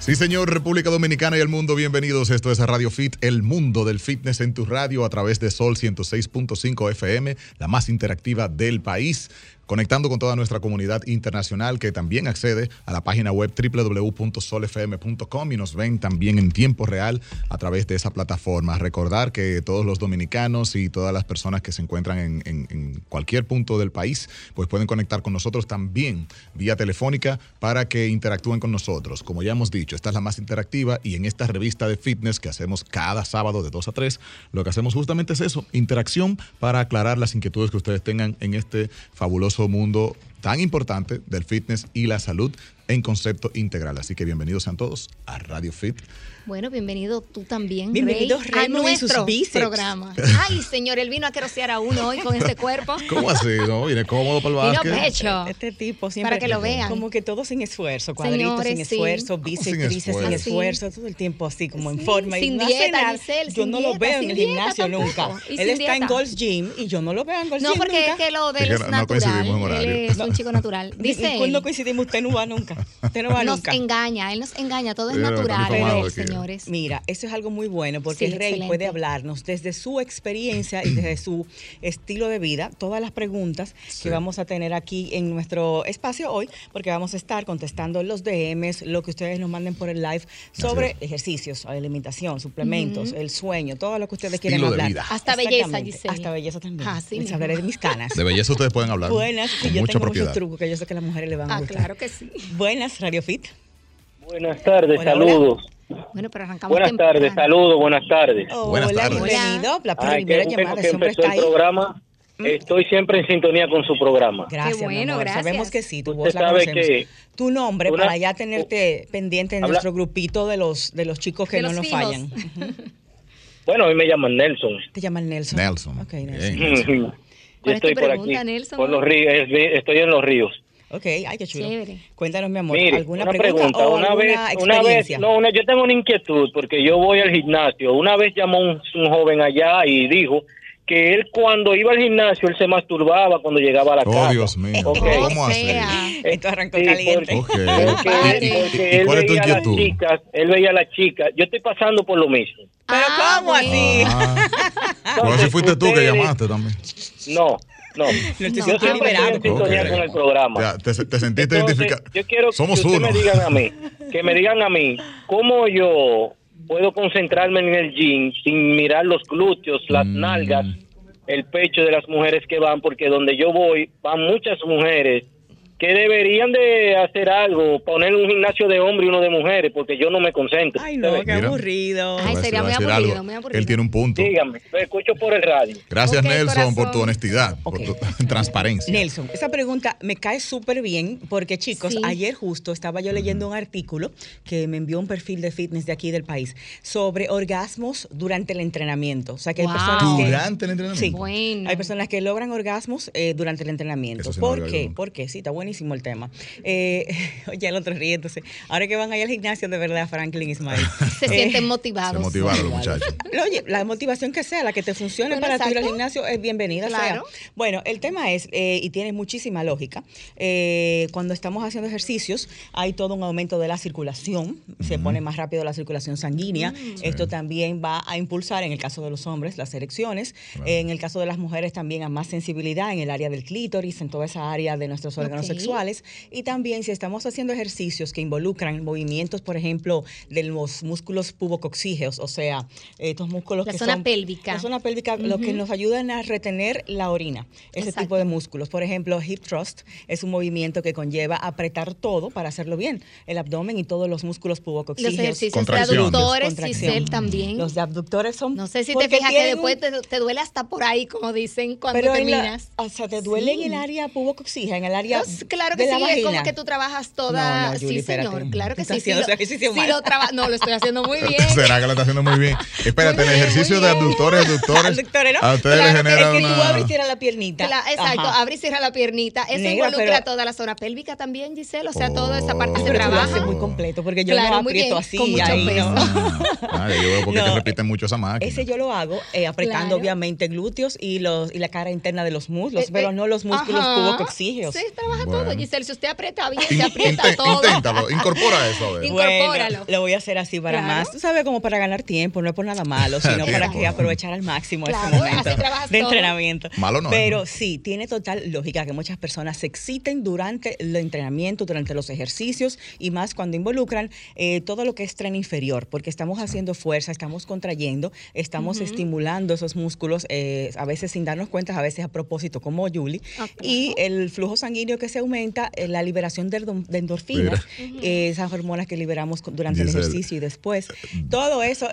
Sí, señor, República Dominicana y el mundo, bienvenidos. Esto es Radio Fit, el mundo del fitness en tu radio a través de Sol 106.5 FM, la más interactiva del país conectando con toda nuestra comunidad internacional que también accede a la página web www.solfm.com y nos ven también en tiempo real a través de esa plataforma. Recordar que todos los dominicanos y todas las personas que se encuentran en, en cualquier punto del país, pues pueden conectar con nosotros también vía telefónica para que interactúen con nosotros. Como ya hemos dicho, esta es la más interactiva y en esta revista de fitness que hacemos cada sábado de 2 a 3, lo que hacemos justamente es eso, interacción para aclarar las inquietudes que ustedes tengan en este fabuloso mundo tan importante del fitness y la salud en concepto integral. Así que bienvenidos sean todos a Radio Fit. Bueno, bienvenido tú también, Bienvenido Rey, a nuestro programa. Ay, señor, él vino a querosear a uno hoy con este cuerpo. ¿Cómo así? No, viene cómodo para el básquet. Vino pecho. Este tipo siempre. Para que lo vean. Como que todo sin esfuerzo, cuadritos sin esfuerzo, bíceps, tríceps sin esfuerzo, todo el tiempo así como en forma. Sin y no dieta, Yo no lo veo en el gimnasio nunca. Él está en Gold's Gym y yo no lo veo en Gold's Gym. No, porque es que lo de él es natural. Él es un chico natural. Dice Cuando coincidimos, usted no va nunca. Usted no va nunca. Nos engaña, él nos engaña, todo es natural, señores. Mira, eso es algo muy bueno porque el rey puede hablarnos desde su experiencia y desde su estilo de vida, todas las preguntas que vamos a tener aquí en nuestro espacio hoy, porque vamos a estar contestando los DMs, lo que ustedes nos manden por el live sobre ejercicios, alimentación, suplementos, el sueño, todo lo que ustedes quieren hablar. Hasta belleza, Giselle. Hasta belleza también. Ah, sí, Les hablaré de mis canas. De belleza ustedes pueden hablar. Buenas, con yo mucha tengo propiedad. muchos trucos que yo sé que a las mujeres le van a ah, gustar. claro que sí. Buenas, Radio Fit. Buenas tardes, Hola, saludos. Bueno, pero arrancamos Buenas tardes, saludos, buenas tardes. Buenas Hola, tardes. bienvenido. La Ay, primera bueno llamada que siempre empezó está el ahí. programa. Estoy siempre en sintonía con su programa. Gracias, Qué mi bueno, amor. gracias. Sabemos que sí, tu Usted voz la sabe que Tu nombre una- para ya tenerte pendiente en Habla- nuestro grupito de los de los chicos que De no los nos fijos. fallan. Bueno, a mí me llaman Nelson. Te llaman Nelson. Nelson. Ok, Bien. Nelson. Yo ¿Cuál es tu estoy por pregunta, aquí. Nelson? Por los ríos, es- estoy en los ríos. Ok, ay, qué chulo. Chévere. Cuéntanos, mi amor, Mire, ¿alguna una pregunta, pregunta. o Una alguna vez, una vez, experiencia? no, una- yo tengo una inquietud porque yo voy al gimnasio. Una vez llamó un, un joven allá y dijo que él cuando iba al gimnasio él se masturbaba cuando llegaba a la Oh, casa. Dios mío. Ok. ¿Cómo sea, Esto arrancó Sí, caliente. Porque, Padre. porque ¿Y él cuál es tu veía a las inquietud? chicas, él veía a las chicas. Yo estoy pasando por lo mismo. Pero Ah, ¿cómo así? Ah. Bueno, si fuiste tú que Ustedes- llamaste también. No, no. Lo Yo estoy siempre estoy liberando. en sintonía Ok. con el programa. Ya, te, te sentiste Entonces, identificado. Yo quiero Somos que uno. me digan a mí, que me digan a mí, ¿cómo yo puedo concentrarme en el gym sin mirar los glúteos, las Mm. nalgas, el pecho de las mujeres que van? Porque donde yo voy van muchas mujeres que deberían de hacer algo, poner un gimnasio de hombre y uno de mujeres, porque yo no me concentro. Ay, no, qué aburrido. Ay, sería muy aburrido, algo. muy aburrido. Él tiene un punto. Díganme, lo escucho por el radio. Gracias, Nelson, por tu honestidad, por tu transparencia. Nelson, esa pregunta me cae súper bien porque chicos, Sí. ayer justo estaba yo leyendo un artículo que me envió un perfil de fitness de aquí del país sobre orgasmos durante el entrenamiento. O sea que Wow. hay personas que... Durante el entrenamiento. Sí, Bueno. hay personas que logran orgasmos eh, durante el entrenamiento. Eso sí ¿Por qué? Porque sí, está buenísimo el tema. Eh, oye, el otro riéndose. Ahora que van ahí al gimnasio, de verdad, Franklin Ismael. Se Eh, sienten Se motivados. motivaron los muchachos. Oye, la motivación que sea, la que te funcione Bueno, para tu ir al exacto. gimnasio es bienvenida. Claro. sea. Bueno, el tema es, eh, y tiene muchísima lógica, eh, cuando estamos haciendo ejercicios hay todo un aumento de la circulación, se pone más rápido la circulación sanguínea, esto también va a impulsar, en el caso de los hombres, las erecciones, en el caso de las mujeres también a más sensibilidad en el área del clítoris, en toda esa área de nuestros órganos Ok. Sexuales, y también si estamos haciendo ejercicios que involucran movimientos, por ejemplo, de los músculos pubocoxígeos, o sea, estos músculos La que zona son- pélvica. La zona pélvica, lo que nos ayudan a retener la orina, ese Exacto. tipo de músculos. Por ejemplo, hip thrust es un movimiento que conlleva apretar todo para hacerlo bien, el abdomen y todos los músculos Los pubocoxígeos. ejercicios de Contracción. Giselle, también. Los de abductores son no sé si te fijas que después un- te, te duele hasta por ahí, como dicen cuando pero la- terminas. o sea, te duele Sí. en el área pubocoxígea, en el área claro que de sí, es como que tú trabajas toda. No, no, Julie, sí, señor, espérate. claro que sí. sí haciendo lo- ese ejercicio lo traba- No, lo estoy haciendo muy bien. ¿Será que lo está haciendo muy bien? Espérate, Muy el ejercicio de bien. abductores, abductores. Abductores, ¿no? A ustedes Claro, les genera es que tú abres y cierras la piernita. Exacto, Ajá. abre y cierra la piernita. Eso Negra, involucra pero- toda la zona pélvica también, Giselle. O sea, toda esa Oh. parte se Pero tú lo trabaja. haces muy completo, porque yo Claro, muy aprieto bien, así. con mucho ahí peso. no. Yo veo porque te repiten mucho esa máquina. Ese yo lo hago eh, apretando obviamente glúteos y los y la cara interna de los muslos, Eh, pero eh, no los músculos ajá. pubocoxígeos. Sí, trabaja todo todo, Giselle. Si usted aprieta bien, se aprieta todo. Inténtalo, incorpora eso. A ver. Incorpóralo. lo voy a hacer así para más. Tú sabes, como para ganar tiempo, no es por nada malo, sino para que aprovechar al máximo ese momento de entrenamiento. Malo no. Pero sí, tiene total lógica que muchas personas se exciten durante el entrenamiento, durante los ejercicios y más cuando involucran eh, todo lo que es tren inferior, porque estamos haciendo fuerza, estamos contrayendo, estamos estimulando esos músculos, eh, a veces sin darnos cuenta, a veces a propósito, como Julie, y el flujo sanguíneo que se aumenta, eh, la liberación de, endorfinas, esas hormonas que liberamos durante el ejercicio y después. Todo eso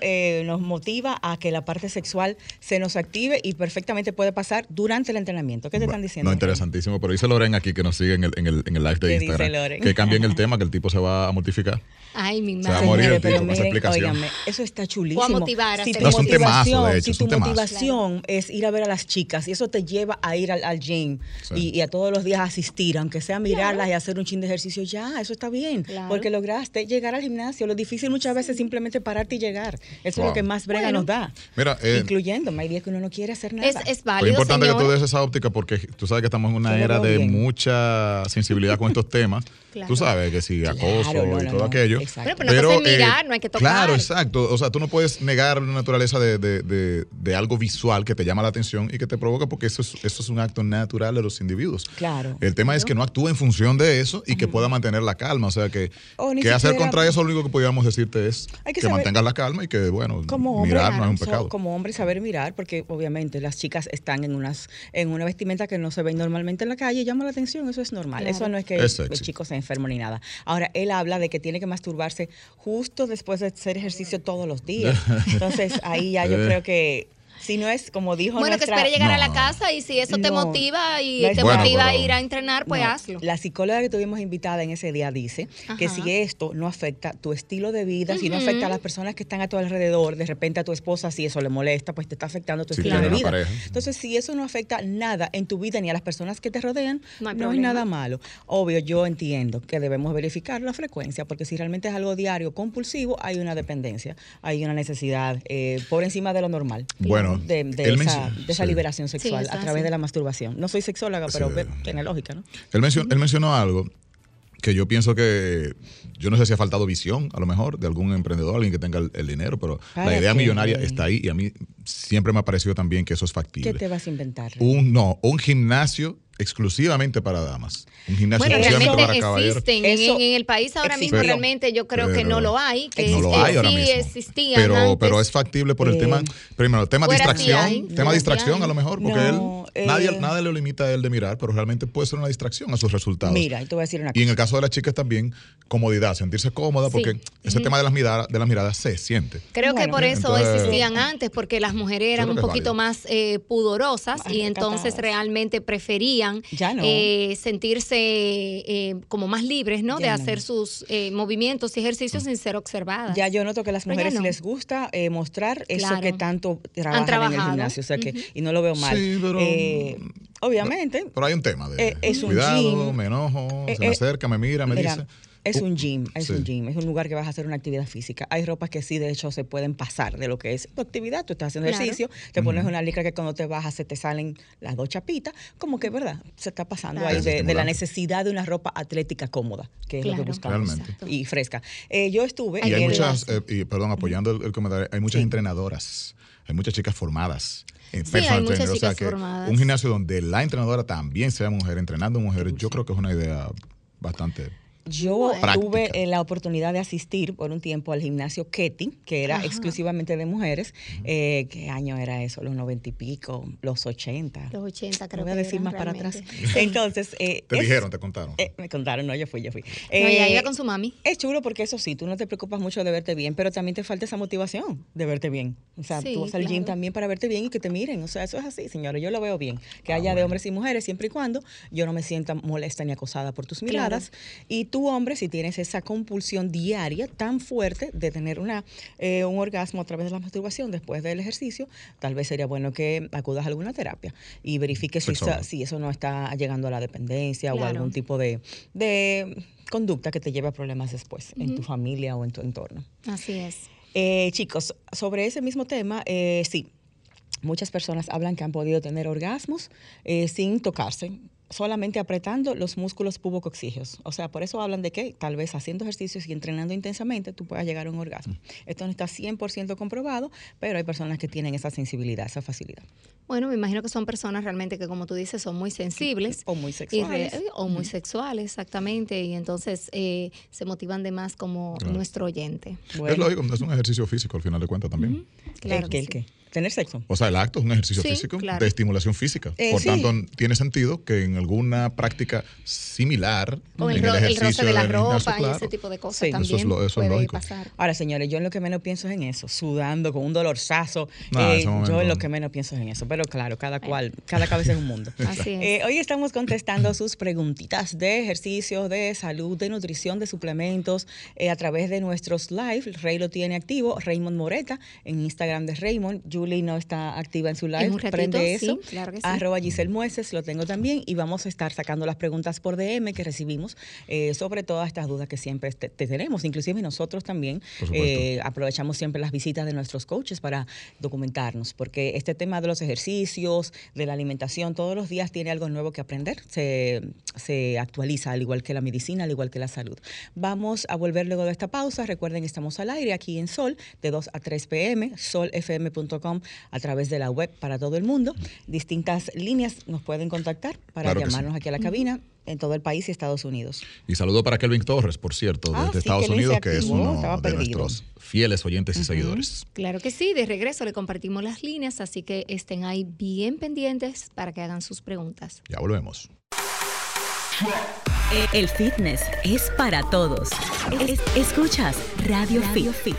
nos motiva a que la parte sexual se nos active y perfectamente puede pasar durante el entrenamiento. ¿Qué te están diciendo? No, interesantísimo, pero dice Loren aquí que nos sigue en el, en el, en el live de Instagram. Que cambien el tema, que el tipo se va a mortificar. Ay, mi madre. Se va a morir el tipo con esa explicación. eso está chulísimo. O a motivar. A si tu no, es un temazo, de hecho. Si tu motivación es ir a ver a las chicas y eso te lleva a ir al, gym y, a todos los días asistir, aunque sea mirarlas y hacer un chin de ejercicio, ya, eso está bien. Porque lograste llegar al gimnasio. Lo difícil muchas veces es simplemente pararte y llegar. Eso es lo que más brega nos da. Mira, eh, incluyendo, hay días que uno no quiere hacer nada. Es, es válido, Es importante que tú des esa óptica porque tú sabes que estamos en una era de mucha sensibilidad con estos temas. Tú sabes que si acoso y todo aquello. Pero, no mirar, no hay que tocar. Claro, exacto. O sea, tú no puedes negar la naturaleza de, de, de, algo visual que te llama la atención y que te provoca porque eso es, eso es un acto natural de los individuos. Claro. El tema es que no actúe en función de eso y que pueda mantener la calma. O sea, que, que hacer contra eso, lo único que podríamos decirte es que, mantengas la calma y que, bueno, mirar no es un pecado. Como hombre, saber mirar, porque obviamente las chicas están en unas en una vestimenta que no se ve normalmente en la calle y llama la atención. Eso es normal. Eso no es que el chico se enfermo ni nada. Ahora, él habla de que tiene que masturbarse justo después de hacer ejercicio todos los días. Entonces, ahí ya yo creo que si no es como dijo Bueno, que espere llegar a la casa y si eso te motiva y te motiva a ir a entrenar, pues hazlo. La psicóloga que tuvimos invitada en ese día dice que si esto no afecta tu estilo de vida, si no afecta a las personas que están a tu alrededor, de repente a tu esposa, si eso le molesta, pues te está afectando tu estilo de vida. Entonces, si eso no afecta nada en tu vida ni a las personas que te rodean, no, es nada malo. Obvio, yo entiendo que debemos verificar la frecuencia, porque si realmente es algo diario compulsivo, hay una dependencia, hay una necesidad eh, por encima de lo normal. Bueno, de, esa, liberación sexual a través de la masturbación. No soy sexóloga, pero tiene lógica, ¿no? Él, mencionó, algo que yo pienso que yo no sé si ha faltado visión, a lo mejor, de algún emprendedor, alguien que tenga el, dinero, pero la idea millonaria está ahí y a mí siempre me ha parecido también que eso es factible. ¿Qué te vas a inventar? Un no, un gimnasio exclusivamente para damas. Un gimnasio bueno, exclusivamente para caballeros. Existen. En, en, el país ahora mismo realmente yo creo que no lo hay. Que no lo hay ahora sí mismo. existían pero, antes. pero es factible por el eh, tema, primero, el tema distracción, tema distracción a lo mejor, porque él, nadie, eh, nadie le limita a él de mirar, pero realmente puede ser una distracción a sus resultados. Mira, y te voy a decir una cosa. Y en el caso de las chicas también, comodidad, sentirse cómoda, porque ese tema de las miradas, de las miradas se siente. Creo que por eso existían antes, porque las mujeres eran un poquito más eh, pudorosas y entonces realmente preferían ya no. Eh, sentirse eh, como más libres, ¿no? de hacer sus eh, movimientos y ejercicios sin ser observadas. Ya yo noto que a las mujeres les gusta mostrar eso que tanto trabajan en el gimnasio, o sea que, y no lo veo mal. Sí, pero, obviamente. Pero, hay un tema de es cuidado, me enojo, se me acerca, me mira, me dice. Es un gym, es un gym, es un lugar que vas a hacer una actividad física. Hay ropas que sí, de hecho, se pueden pasar de lo que es tu actividad. Tú estás haciendo ejercicio, te pones una licra que cuando te bajas se te salen las dos chapitas, como que, ¿verdad? Se está pasando ahí de, la necesidad de una ropa atlética cómoda, que es lo que buscamos. Y fresca. Eh, yo estuve... Y hay muchas, eh, y, perdón, apoyando el, comentario, hay muchas entrenadoras, hay muchas chicas formadas. En sí, hay muchas chicas formadas. Un gimnasio donde la entrenadora también sea mujer, entrenando mujeres, yo creo que es una idea bastante yo tuve eh, la oportunidad de asistir por un tiempo al gimnasio Ketty, que era exclusivamente de mujeres. Eh, ¿Qué año era eso? Los noventa y pico, los ochenta. Los ochenta, creo voy a decir más para atrás. Entonces. Eh, ¿Te dijeron, te contaron? me contaron, no, yo fui, yo fui. no, ella iba con su mami. Es chulo porque eso sí, tú no te preocupas mucho de verte bien, pero también te falta esa motivación de verte bien. O sea, tú vas al gym también para verte bien y que te miren. O sea, eso es así, señores. Yo lo veo bien. Que ah, haya de hombres y mujeres siempre y cuando yo no me sienta molesta ni acosada por tus miradas. Y tú hombre, si tienes esa compulsión diaria tan fuerte de tener una, eh, un orgasmo a través de la masturbación después del ejercicio, tal vez sería bueno que acudas a alguna terapia y verifiques si, si, eso no está llegando a la dependencia o algún tipo de, conducta que te lleve a problemas después en tu familia o en tu entorno. Así es. Eh, chicos, sobre ese mismo tema, eh, sí, muchas personas hablan que han podido tener orgasmos sin tocarse solamente apretando los músculos pubocoxígeos. O sea, por eso hablan de que tal vez haciendo ejercicios y entrenando intensamente tú puedas llegar a un orgasmo. Esto no está 100% comprobado, pero hay personas que tienen esa sensibilidad, esa facilidad. Bueno, me imagino que son personas realmente que, como tú dices, son muy sensibles. O muy sexuales. o muy sexuales, exactamente. Y entonces eh, se motivan de más como nuestro oyente. Es lógico, es un ejercicio físico al final de cuentas también. Claro. ¿El, qué? Tener sexo. O sea, el acto es un ejercicio físico de estimulación física. Eh, Por tanto, tiene sentido que en alguna práctica similar, en el, el, roce de la ropa y ese tipo de cosas también eso es, puede pasar. Ahora, señores, yo en lo que menos pienso es en eso, sudando con un dolorzazo. Eh, yo en lo que menos pienso es en eso. Pero claro, cada cual, cada cabeza es un mundo. Así es. Eh, hoy estamos contestando sus preguntitas de ejercicios, de salud, de nutrición, de suplementos a través de nuestros live. Rey lo tiene activo, Raymond Moreta en Instagram de Raymond, Julie no está activa en su live, prende eso. claro que sí. Arroba Giselle Mueces, lo tengo también. Y vamos a estar sacando las preguntas por DM que recibimos eh, sobre todas estas dudas que siempre te, tenemos. Inclusive nosotros también eh, aprovechamos siempre las visitas de nuestros coaches para documentarnos, porque este tema de los ejercicios, de la alimentación, todos los días tiene algo nuevo que aprender. Se, se actualiza, al igual que la medicina, al igual que la salud. Vamos a volver luego de esta pausa. Recuerden estamos al aire aquí en Sol, de 2 a 3 pm, solfm.com a través de la web para todo el mundo. Distintas líneas nos pueden contactar para llamarnos aquí a la cabina en todo el país y Estados Unidos. Y saludo para Kelvin Torres, por cierto, ah, desde Estados Unidos, que es uno de nuestros fieles oyentes y seguidores. Claro que sí, de regreso le compartimos las líneas, así que estén ahí bien pendientes para que hagan sus preguntas. Ya volvemos. El fitness es para todos. escuchas Radio, Radio Fit.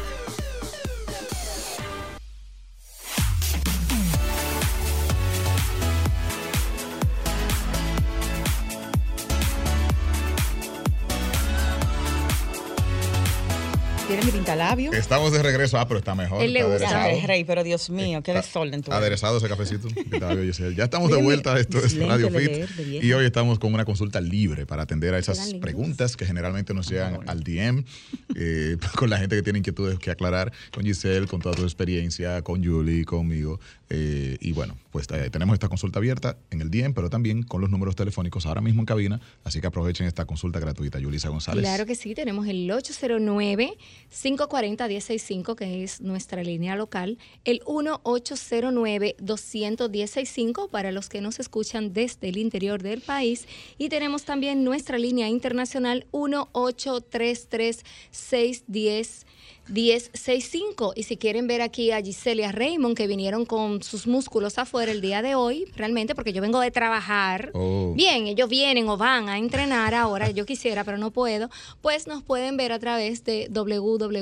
Estamos de regreso. Ah, pero está mejor. Él le gusta. rey, pero Dios mío, qué desorden tu Aderezado ese cafecito. ya estamos de vuelta. Esto es Radio Fit. y hoy estamos con una consulta libre para atender a esas preguntas que generalmente nos llegan al DM, eh, con la gente que tiene inquietudes que aclarar, con Giselle, con toda tu experiencia, con Julie, conmigo. Eh, y bueno, pues eh, tenemos esta consulta abierta en el DM, pero también con los números telefónicos ahora mismo en cabina. Así que aprovechen esta consulta gratuita. Yulisa González. Claro que sí, tenemos el 809-540-165, que es nuestra línea local. El 1809-21065 para los que nos escuchan desde el interior del país. Y tenemos también nuestra línea internacional 1833 610 1065. Y si quieren ver aquí a Giselia Raymond, que vinieron con sus músculos afuera el día de hoy, realmente, porque yo vengo de trabajar. Oh. Bien, ellos vienen o van a entrenar ahora, yo quisiera, pero no puedo, pues nos pueden ver a través de www.solfm.com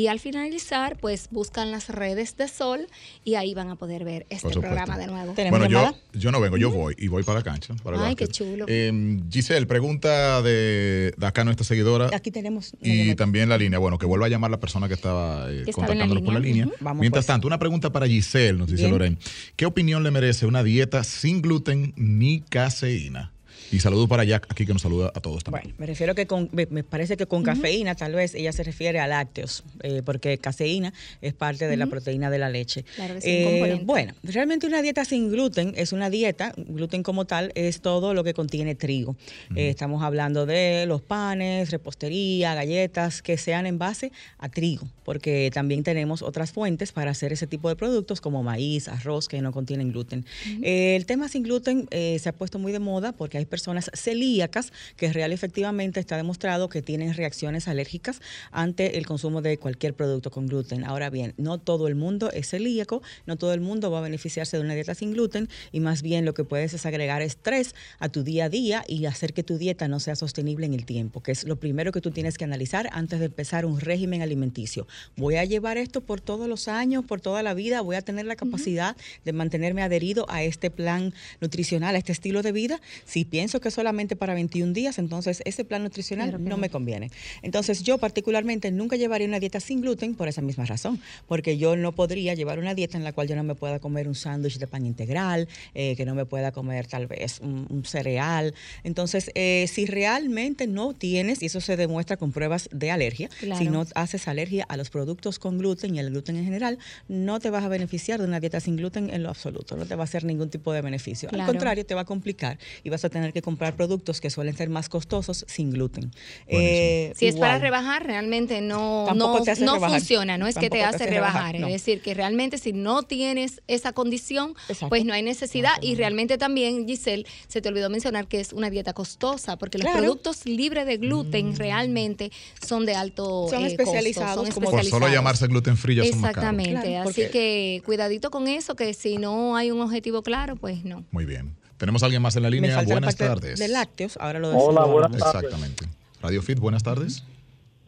y al finalizar, pues buscan las redes de Sol y ahí van a poder ver este programa de nuevo. Bueno, yo, yo no vengo, yo voy y voy para la cancha. Ay, qué chulo. Em, Giselle, pregunta de, de acá nuestra seguidora Aquí tenemos. Y también la línea. Bueno, que vuelva a llamar la persona que estaba eh, contactándonos por la línea. Mientras pues. tanto, una pregunta para Giselle, nos dice Lorena. ¿Qué opinión le merece una dieta sin gluten ni caseína? Y saludo para Jack aquí que nos saluda a todos también. Bueno, me refiero que con, me, parece que con cafeína tal vez ella se refiere a lácteos, eh, porque caseína es parte de la proteína de la leche. Claro que sí, eh, bueno, realmente una dieta sin gluten es una dieta, gluten como tal es todo lo que contiene trigo. Eh, estamos hablando de los panes, repostería, galletas que sean en base a trigo, porque también tenemos otras fuentes para hacer ese tipo de productos como maíz, arroz que no contienen gluten. el tema sin gluten se ha puesto muy de moda porque hay personas personas celíacas, que real efectivamente está demostrado que tienen reacciones alérgicas ante el consumo de cualquier producto con gluten. Ahora bien, no todo el mundo es celíaco, no todo el mundo va a beneficiarse de una dieta sin gluten y más bien lo que puedes es agregar estrés a tu día a día y hacer que tu dieta no sea sostenible en el tiempo, que es lo primero que tú tienes que analizar antes de empezar un régimen alimenticio. Voy a llevar esto por todos los años, por toda la vida, voy a tener la capacidad de mantenerme adherido a este plan nutricional, a este estilo de vida. Si piensas pienso que solamente para 21 días, entonces ese plan nutricional no me conviene. Entonces yo particularmente nunca llevaría una dieta sin gluten por esa misma razón, porque yo no podría llevar una dieta en la cual yo no me pueda comer un sándwich de pan integral, eh, que no me pueda comer tal vez un, cereal. Entonces, eh, si realmente no tienes, y eso se demuestra con pruebas de alergia, si no haces alergia a los productos con gluten y el gluten en general, no te vas a beneficiar de una dieta sin gluten en lo absoluto, no te va a hacer ningún tipo de beneficio. Al contrario, te va a complicar y vas a tener que comprar productos que suelen ser más costosos sin gluten. Eh, si es para rebajar, realmente no, no, no funciona, no es que te hace, rebajar, es decir, que realmente si no tienes esa condición, pues no hay necesidad. Y realmente también, Giselle, se te olvidó mencionar que es una dieta costosa, porque los productos libres de gluten mm. realmente son de alto son eh, especializados, son Por solo llamarse gluten free ya Exactamente, así que cuidadito con eso, que si no hay un objetivo claro, pues no. Muy bien. Tenemos a alguien más en la línea. Buenas tardes. De lácteos, ahora lo Hola, buenas tardes. Exactamente. Radio Fit, buenas tardes.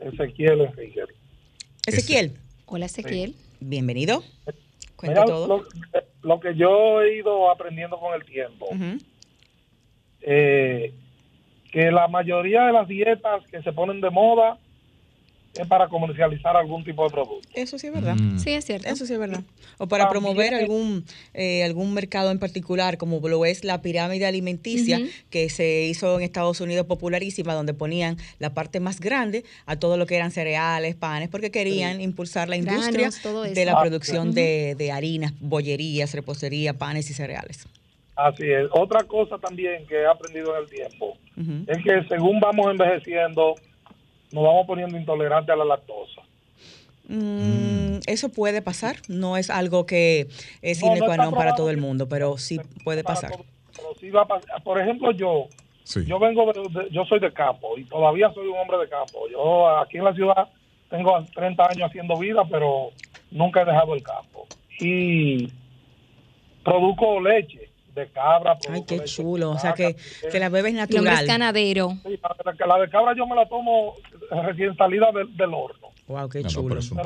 Ezequiel Enrique. Ezequiel. Hola, Ezequiel. Bienvenido. Cuenta todo. Lo, que yo he ido aprendiendo con el tiempo, eh, que la mayoría de las dietas que se ponen de moda es para comercializar algún tipo de producto. Eso sí es verdad. Mm. Sí, es cierto. Eso sí es verdad. O para promover algún eh, algún mercado en particular, como lo es la pirámide alimenticia, que se hizo en Estados Unidos popularísima, donde ponían la parte más grande a todo lo que eran cereales, panes, porque querían impulsar la industria de la producción de, de harinas, bollerías, repostería, panes y cereales. Así es. Otra cosa también que he aprendido en el tiempo es que según vamos envejeciendo, nos vamos poniendo intolerantes a la lactosa. Mm, eso puede pasar, no es algo que es non para todo el mundo, pero sí puede pasar. Por ejemplo, yo, yo vengo, yo soy de campo y todavía soy un hombre de campo. Yo aquí en la ciudad tengo 30 años haciendo vida, pero nunca he dejado el campo. Y produzco leche de cabra. Ay, qué chulo. o sea, que, que la bebes natural. es ganadero. Sí, la, de cabra yo me la tomo recién salida del, horno. Wow, qué chulo. es, un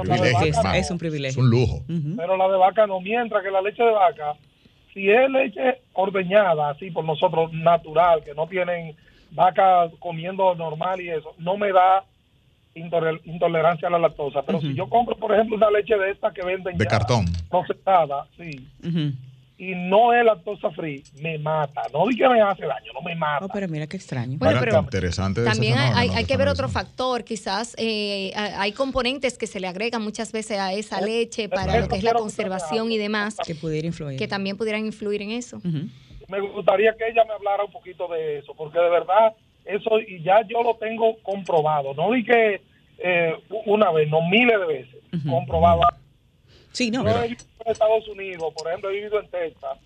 es, un privilegio. Es un lujo. Pero la de vaca no. Mientras que la leche de vaca, si es leche ordeñada, así por nosotros, natural, que no tienen vaca comiendo normal y eso, no me da intolerancia a la lactosa. Pero si yo compro, por ejemplo, una leche de esta que venden de cartón procesada, sí y no es lactosa free, me mata. No di que me hace daño, no me mata. pero mira qué extraño. Bueno, pero interesante también hay, que ver otro factor. Quizás eh, hay componentes que se le agregan muchas veces a esa leche para lo que es la conservación y demás. Que pudiera influir. Que también pudieran influir en eso. Me gustaría que ella me hablara un poquito de eso, porque de verdad, eso y ya yo lo tengo comprobado. No di que eh, una vez, no miles de veces, comprobado Sí, no. Yo he vivido en Estados Unidos, por ejemplo, he vivido en Texas.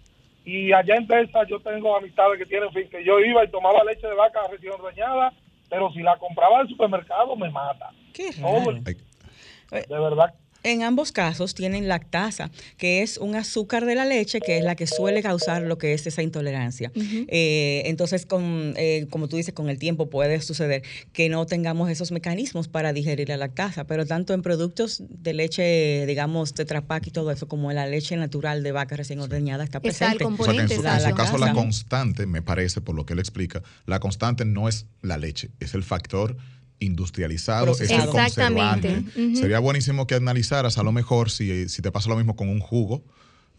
Y allá en Texas yo tengo amistades que tienen fin, que yo iba y tomaba leche de vaca recién ordeñada, pero si la compraba del supermercado me mata. Qué raro. de verdad en ambos casos tienen lactasa, que es un azúcar de la leche que es la que suele causar lo que es esa intolerancia. Eh, entonces, con, eh, como tú dices, con el tiempo puede suceder que no tengamos esos mecanismos para digerir la lactasa, pero tanto en productos de leche, digamos, tetrapac y todo eso, como en la leche natural de vaca recién ordeñada está presente. o sea en su, caso la constante, me parece, por lo que él explica, la constante no es la leche, es el factor industrializado, es el conservante. Sería buenísimo que analizaras a lo mejor si, si te pasa lo mismo con un jugo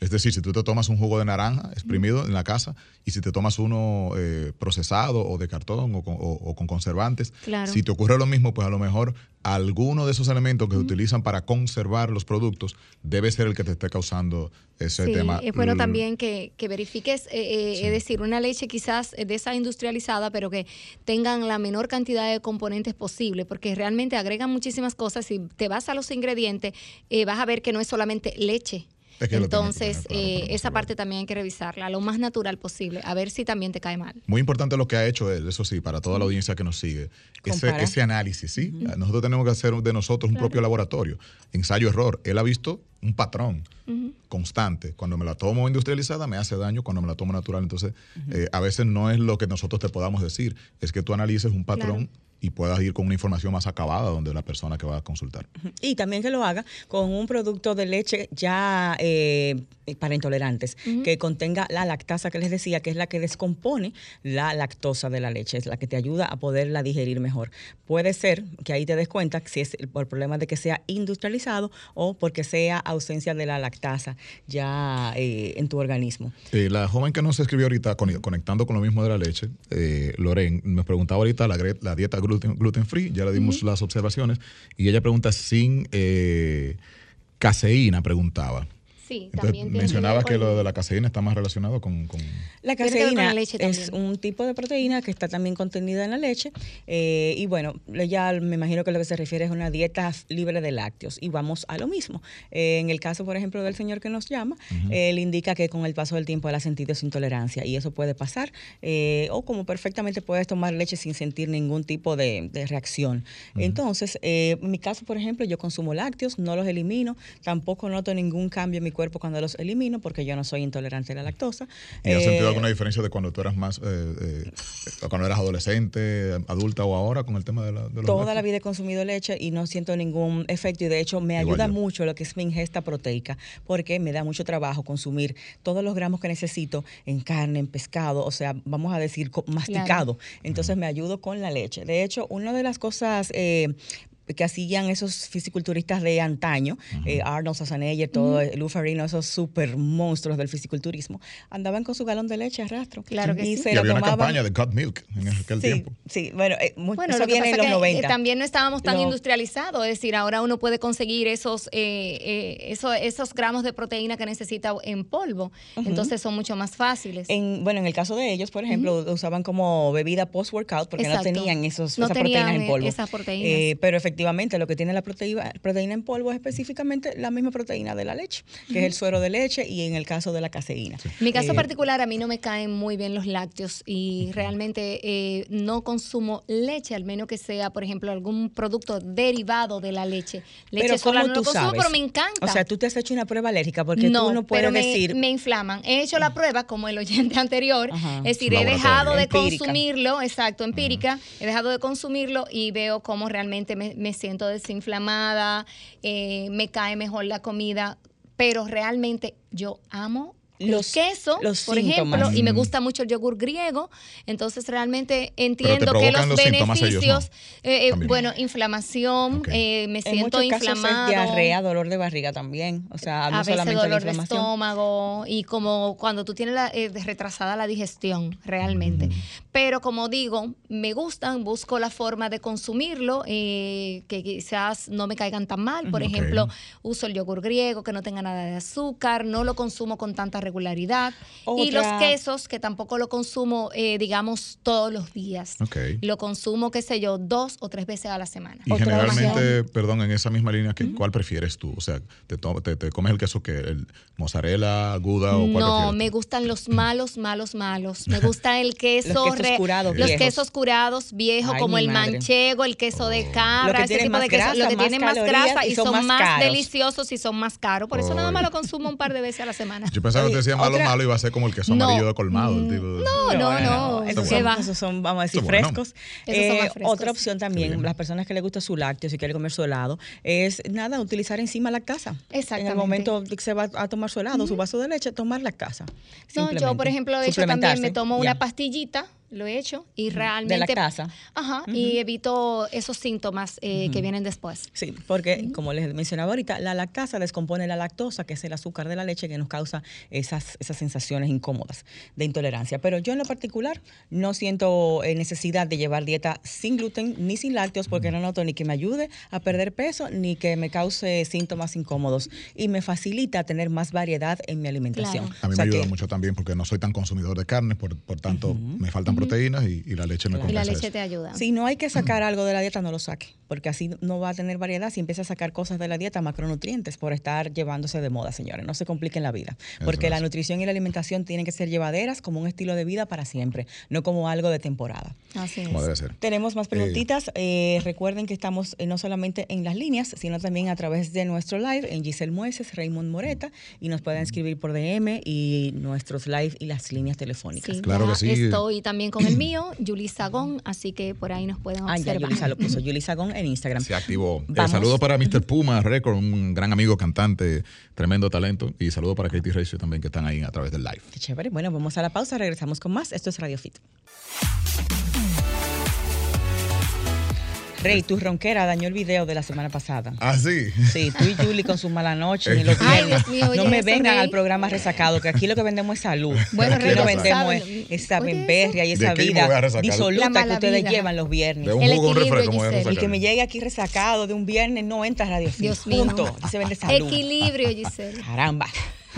es decir, si tú te tomas un jugo de naranja exprimido en la casa y si te tomas uno eh, procesado o de cartón o con, conservantes, si te ocurre lo mismo, pues a lo mejor alguno de esos elementos que se utilizan para conservar los productos debe ser el que te esté causando ese sí, tema. Es bueno también que, verifiques, eh, eh, es decir, una leche quizás de esa industrializada, pero que tengan la menor cantidad de componentes posible, porque realmente agregan muchísimas cosas. Si te vas a los ingredientes, vas a ver que no es solamente leche entonces, eh, esa parte también hay que revisarla, lo más natural posible, a ver si también te cae mal. Muy importante lo que ha hecho él, eso sí, para toda la audiencia que nos sigue, ese, ese, análisis, ¿sí? Nosotros tenemos que hacer de nosotros un propio laboratorio, ensayo-error. Él ha visto un patrón constante. Cuando me la tomo industrializada me hace daño, cuando me la tomo natural. Entonces, eh, a veces no es lo que nosotros te podamos decir, es que tú analices un patrón y puedas ir con una información más acabada donde la persona que va a consultar. Y también que lo haga con un producto de leche ya eh, para intolerantes, que contenga la lactasa que les decía, que es la que descompone la lactosa de la leche, es la que te ayuda a poderla digerir mejor. Puede ser que ahí te des cuenta si es por el problema de que sea industrializado o porque sea ausencia de la lactasa ya eh, en tu organismo. Eh, la joven que nos escribió ahorita, conectando con lo mismo de la leche, eh, Loren, me preguntaba ahorita la, la dieta gluten, free, ya le dimos las observaciones, y ella pregunta sin eh, caseína, preguntaba. Sí, también mencionaba que lo de la caseína está más relacionado con... La caseína es un tipo de proteína que está también contenida en la leche eh, y bueno, ya me imagino que lo que se refiere es una dieta libre de lácteos y vamos a lo mismo. Eh, en el caso, por ejemplo, del señor que nos llama, él indica que con el paso del tiempo él ha sentido su intolerancia y eso puede pasar eh, o como perfectamente puedes tomar leche sin sentir ningún tipo de, reacción. Entonces, en mi caso, por ejemplo, yo consumo lácteos, no los elimino, tampoco noto ningún cambio en mi cuerpo cuando los elimino porque yo no soy intolerante a la lactosa. ¿Y has sentido eh, alguna diferencia de cuando tú eras más, eh, eh, cuando eras adolescente, adulta o ahora con el tema de, la, de Toda la vida he consumido leche y no siento ningún efecto y de hecho me ayuda mucho lo que es mi ingesta proteica porque me da mucho trabajo consumir todos los gramos que necesito en carne, en pescado, o sea, vamos a decir masticado. Entonces me ayudo con la leche. De hecho, una de las cosas que hacían esos fisiculturistas de antaño, eh, Arnold Schwarzenegger, todo, uh esos super monstruos del fisiculturismo, andaban con su galón de leche a rastro. Claro que y sí. y había una campaña de Cut Milk en aquel tiempo. Sí, bueno, eh, bueno eso viene en los 90. Eh, también no estábamos tan industrializados, es decir, ahora uno puede conseguir esos, esos, esos gramos de proteína que necesita en polvo, entonces son mucho más fáciles. En, bueno, en el caso de ellos, por ejemplo, usaban como bebida post-workout porque no tenían esos, esas proteínas en polvo. Esas proteínas. pero efectivamente efectivamente lo que tiene la proteína, proteína en polvo es específicamente la misma proteína de la leche, que es el suero de leche y en el caso de la caseína. Mi caso eh, particular, a mí no me caen muy bien los lácteos y realmente eh, no consumo leche, al menos que sea, por ejemplo, algún producto derivado de la leche. Leche pero sola no lo consumo, pero me encanta. O sea, tú te has hecho una prueba alérgica porque no, tú no puedes pero me, decir. me inflaman. He hecho la prueba como el oyente anterior, es decir, he dejado de consumirlo, exacto, empírica, he dejado de consumirlo y veo cómo realmente me, me siento desinflamada inflamada, eh, me cae mejor la comida, pero realmente yo amo los quesos, por ejemplo, y me gusta mucho el yogur griego, entonces realmente entiendo que los, beneficios, eh, eh, bueno, inflamación, eh, me siento inflamado. diarrea, dolor de barriga también, o sea, no a veces dolor de estómago y como cuando tú tienes la, retrasada la digestión, realmente. Pero como digo, me gustan, busco la forma de consumirlo, que quizás no me caigan tan mal. Por ejemplo, uso el yogur griego que no tenga nada de azúcar, no lo consumo con tanta regularidad. Y los quesos, que tampoco lo consumo, eh, digamos, todos los días. Lo consumo, qué sé yo, dos o tres veces a la semana. Y generalmente, perdón, en esa misma línea, ¿cuál prefieres tú? O sea, ¿te, te, comes el queso que el mozzarella, aguda o cuál No, me gustan los malos, malos, malos. Me gusta el queso... los quesos curados Los quesos curados viejos, como el manchego, el queso de oh. cabra, ese tipo de queso. Lo que tienen más grasa y son, más, deliciosos y son más caros. Por eso nada más lo consumo un par de veces a la semana. Yo pensaba que decía malo, malo iba a ser como el queso amarillo de colmado. no, no, no, Esos, son, vamos a decir, frescos. Eh, otra opción también, las personas que les gusta su lácteo, si quieren comer su helado, es nada, utilizar encima lactasa. Exactamente. En el momento que se va a tomar su helado, su vaso de leche, tomar lactasa. No, yo, por ejemplo, de hecho también me tomo una pastillita lo he hecho y realmente... De la casa. Ajá, y evito esos síntomas eh, que vienen después. Sí, porque como les mencionaba ahorita, la lactasa descompone la lactosa, que es el azúcar de la leche que nos causa esas, esas sensaciones incómodas de intolerancia. Pero yo en lo particular no siento eh, necesidad de llevar dieta sin gluten ni sin lácteos porque no noto ni que me ayude a perder peso ni que me cause síntomas incómodos y me facilita tener más variedad en mi alimentación. A mí me ayuda mucho también porque no soy tan consumidor de carne, por, por tanto me faltan proteínas y, la leche me Y la leche te ayuda. Si no hay que sacar algo de la dieta, no lo saque, porque así no va a tener variedad si empieza a sacar cosas de la dieta, macronutrientes, por estar llevándose de moda, señores. No se compliquen la vida, porque la nutrición y la alimentación tienen que ser llevaderas como un estilo de vida para siempre, no como algo de temporada. Así es. Tenemos más preguntitas. Eh, recuerden que estamos eh, no solamente en las líneas, sino también a través de nuestro live en Giselle Mueces, Raymond Moreta, y nos pueden escribir por DM y nuestros live y las líneas telefónicas. claro que sí. Estoy también con el mío, Yuli Sagón, así que por ahí nos pueden observar. Ah, ya lo puso, Yuli Sagón en Instagram. Se activó. Eh, saludo para Mr. Puma Record, un gran amigo cantante, tremendo talento, y saludo para Katie Recio también que están ahí a través del live. Qué chévere. Bueno, vamos a la pausa, regresamos con más. Esto es Radio Fit. Rey, tu ronquera dañó el video de la semana pasada. Ah, sí. Sí, tú y Julie con su mala noche y los viernes. no me vengan al programa resacado, que aquí lo que vendemos es salud. Bueno, aquí lo vendemos es esa bemberria y esa vida disoluta que ustedes llevan los viernes. De un jugo, un refresco, Y que me llegue aquí resacado de un viernes no entra a Radio Dios mío. Punto. se vende salud. Equilibrio, Giselle. Caramba.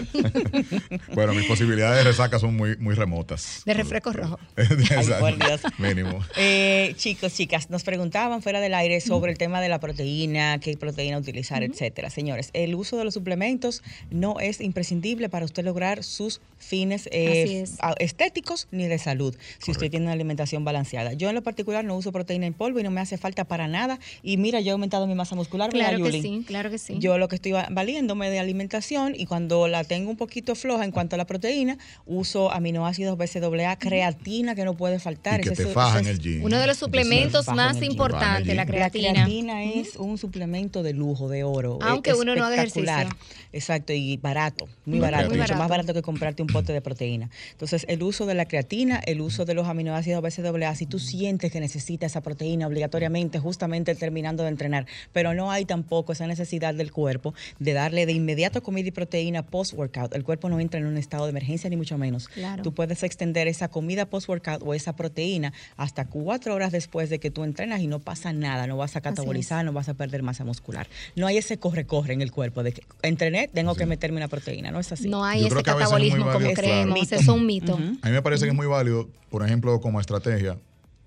bueno, mis posibilidades de resaca son muy, muy remotas. De refresco rojo. Mínimo. Eh, chicos, chicas, nos preguntaban fuera del aire sobre el tema de la proteína, qué proteína utilizar, etcétera. Señores, el uso de los suplementos no es imprescindible para usted lograr sus fines eh, estéticos ni de salud, si usted tiene una alimentación balanceada. Yo en lo particular no uso proteína en polvo y no me hace falta para nada. Y mira, yo he aumentado mi masa muscular. Claro que sí, claro que sí. Yo lo que estoy valiéndome de alimentación y cuando la tengo un poquito floja en cuanto a la proteína, uso aminoácidos BCAA, creatina que no puede faltar. Y que te faja en el gym. Uno de los suplementos más importantes, la creatina. La creatina es un suplemento de lujo, de oro. Aunque uno no haga ejercicio. Exacto, y barato, muy barato, mucho más barato que comprarte un pote de proteína. Entonces, el uso de la creatina, el uso de los aminoácidos BCAA, si tú sientes que necesitas esa proteína obligatoriamente, justamente terminando de entrenar, pero no hay tampoco esa necesidad del cuerpo de darle de inmediato comida y proteína post-workout. El cuerpo no entra en un estado de emergencia, ni mucho menos. Tú puedes extender esa comida post-workout o esa proteína hasta cuatro horas después de que tú entrenas y no pasa nada, no vas a catabolizar, no vas a perder masa muscular. No hay ese corre-corre en el cuerpo de que entrené tengo que meterme una proteína, ¿no es así? No hay ese catabolismo como creemos, es un mito. A mí me parece que es muy válido, por ejemplo, como estrategia,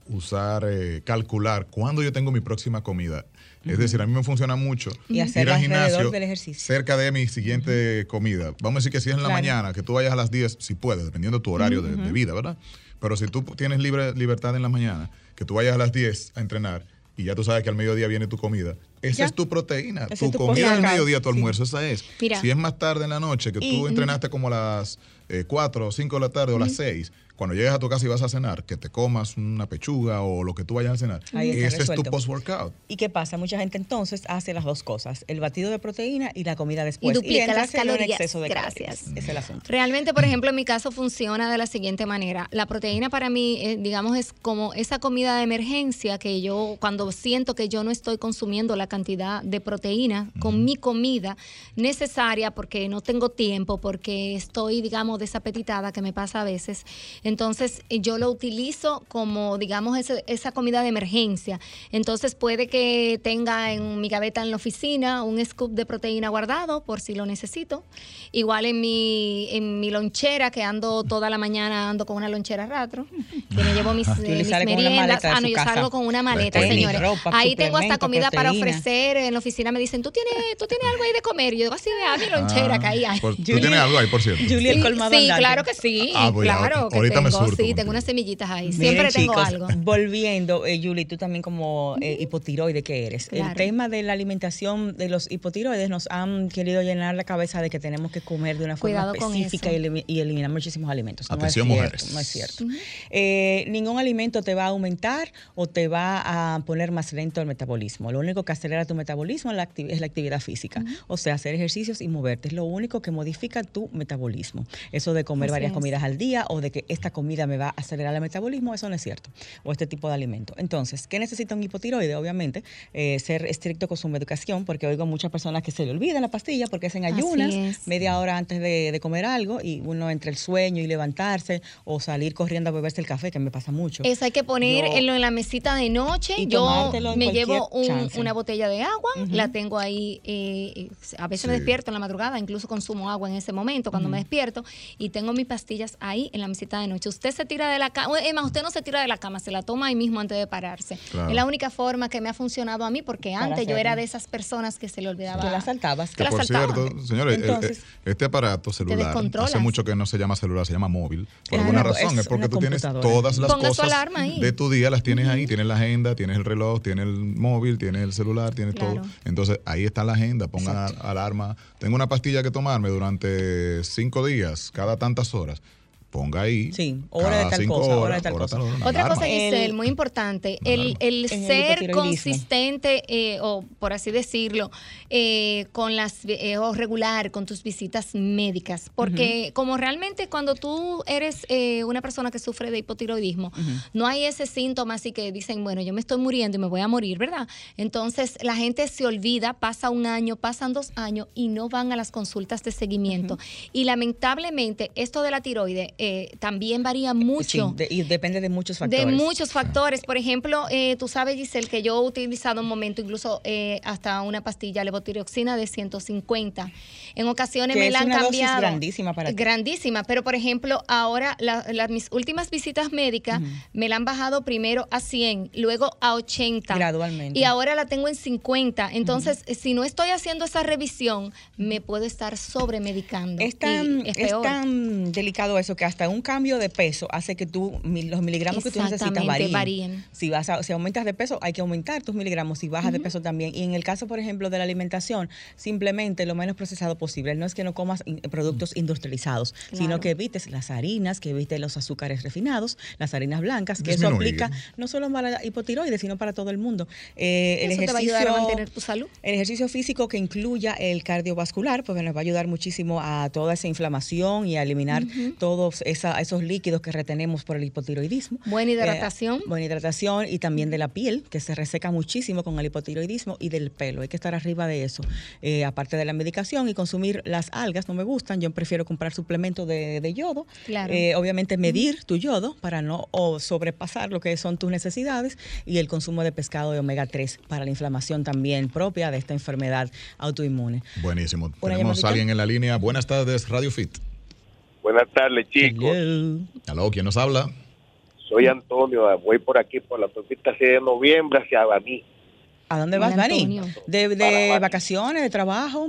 usar, eh, calcular cuándo yo tengo mi próxima comida. Es decir, a mí me funciona mucho y ir al gimnasio cerca de mi siguiente comida. Vamos a decir que si es en la mañana, que tú vayas a las 10, si puedes, dependiendo de tu horario de, vida, ¿verdad? Pero si tú tienes libre, libertad en la mañana, que tú vayas a las 10 a entrenar y ya tú sabes que al mediodía viene tu comida, esa es tu proteína. tu, comida del mediodía, tu almuerzo, esa es. Si es más tarde en la noche, que tú entrenaste como a las 4 eh, o 5 de la tarde o las 6, cuando llegues a tu casa y vas a cenar, que te comas una pechuga o lo que tú vayas a cenar. Ese es tu post-workout. ¿Y qué pasa? Mucha gente entonces hace las dos cosas, el batido de proteína y la comida después. Y duplica las calorías. exceso de Gracias. Es el asunto. Realmente, por ejemplo, en mi caso funciona de la siguiente manera. La proteína para mí, eh, digamos, es como esa comida de emergencia que yo, cuando siento que yo no estoy consumiendo la cantidad de proteína con mi comida necesaria porque no tengo tiempo, porque estoy, digamos, desapetitada, que me pasa a veces entonces eh, yo lo utilizo como, digamos, esa comida de emergencia. Entonces puede que tenga en mi gaveta en la oficina un scoop de proteína guardado por si lo necesito. Igual en mi, en mi lonchera, que ando toda la mañana, ando con una lonchera ratro, que me llevo mis, eh, meriendas. Ah, no, yo salgo con una maleta, señores. ahí tengo hasta comida para ofrecer. En la oficina me dicen, ¿tú tienes, tú tienes algo ahí de comer? Y yo digo, así de, ah, mi lonchera que ahí hay. ¿Tú tienes algo ahí, por cierto? Julia, el colmado Sí, claro que sí. Ah, claro que ahorita tengo, Sí, tengo unas semillitas ahí. Siempre tengo algo. Volviendo, eh, Julie, tú también como eh, hipotiroide que eres. El tema de la alimentación de los hipotiroides nos han querido llenar la cabeza de que tenemos que comer de una forma específica y, eliminar muchísimos alimentos. Atención, mujeres. No es cierto. Eh, ningún alimento te va a aumentar o te va a poner más lento el metabolismo. Lo único que acelera tu metabolismo es la, actividad física. O sea, hacer ejercicios y moverte. Es lo único que modifica tu metabolismo. Eso de comer varias comidas al día o de que esta comida me va a acelerar el metabolismo, eso no es cierto. O este tipo de alimento. Entonces, ¿qué necesita un hipotiroide? Obviamente, eh, ser estricto con su medicación, porque oigo muchas personas que se le olvidan la pastilla porque hacen ayunas media hora antes de, comer algo y uno entre el sueño y levantarse o salir corriendo a beberse el café, que me pasa mucho. Eso hay que ponerlo en la mesita de noche. Y Yo me llevo una botella de agua, la tengo ahí, eh, a veces me despierto en la madrugada, incluso consumo agua en ese momento cuando me despierto y tengo mis pastillas ahí en la mesita de noche noche. Usted se tira de la cama, es más, usted no se tira de la cama, se la toma ahí mismo antes de pararse. Es la única forma que me ha funcionado a mí, porque antes yo era de esas personas que se le olvidaba. Que la saltabas. Que, por cierto, señores, este aparato celular, hace mucho que no se llama celular, se llama móvil. Por alguna razón, es, porque tú tienes todas las cosas de tu día, las tienes ahí, tienes la agenda, tienes el reloj, tienes el móvil, tienes el celular, tienes todo. Entonces ahí está la agenda, pongan alarma. Tengo una pastilla que tomarme durante cinco días, cada tantas horas ponga ahí. Sí, hora de tal cosa, hora de tal cosa. Otra cosa, Giselle, muy importante, el, el ser consistente, eh, o por así decirlo, eh, con las, eh, o regular con tus visitas médicas, porque como realmente cuando tú eres una persona que sufre de hipotiroidismo, no hay ese síntoma así que dicen, bueno, yo me estoy muriendo y me voy a morir, ¿verdad? Entonces la gente se olvida, pasa un año, pasan dos años y no van a las consultas de seguimiento. Y lamentablemente esto de la tiroide eh, también varía mucho. y depende de muchos factores. De muchos factores. Por ejemplo, eh, tú sabes, Giselle, que yo he utilizado un momento incluso eh, hasta una pastilla levotiroxina de 150. En ocasiones me la han cambiado. grandísima para ti. Grandísima, pero por ejemplo, ahora mis últimas visitas médicas me la han bajado primero a 100, luego a 80. Gradualmente. Y ahora la tengo en 50. Entonces, si no estoy haciendo esa revisión, me puedo estar sobremedicando. Es tan, es tan delicado eso que hasta hasta un cambio de peso hace que tú, los miligramos que tú necesitas varíen. Si, vas si aumentas de peso, hay que aumentar tus miligramos. Si bajas de peso también. Y en el caso, por ejemplo, de la alimentación, simplemente lo menos procesado posible. No es que no comas productos industrializados, sino que evites las harinas, que evites los azúcares refinados, las harinas blancas, que eso aplica no solo para la hipotiroides, sino para todo el mundo. Eh, el ejercicio, te va a ayudar a mantener tu salud. El ejercicio físico que incluya el cardiovascular, porque nos va a ayudar muchísimo a toda esa inflamación y a eliminar todos esos líquidos que retenemos por el hipotiroidismo. Buena hidratación. Eh, buena hidratación y también de la piel, que se reseca muchísimo con el hipotiroidismo, y del pelo. Hay que estar arriba de eso. Eh, aparte de la medicación y consumir las algas, no me gustan. Yo prefiero comprar suplementos de, yodo. Claro. Eh, obviamente medir tu yodo para no sobrepasar lo que son tus necesidades y el consumo de pescado de omega 3 para la inflamación también propia de esta enfermedad autoinmune. Buenísimo. Tenemos a alguien en la línea. Buenas tardes, Radio Fit. Buenas tardes, chicos. Aló, ¿quién nos habla? Soy Antonio, voy por aquí por la autopista 6 de noviembre hacia Baní. ¿A dónde vas, Baní? ¿De, vacaciones, de trabajo?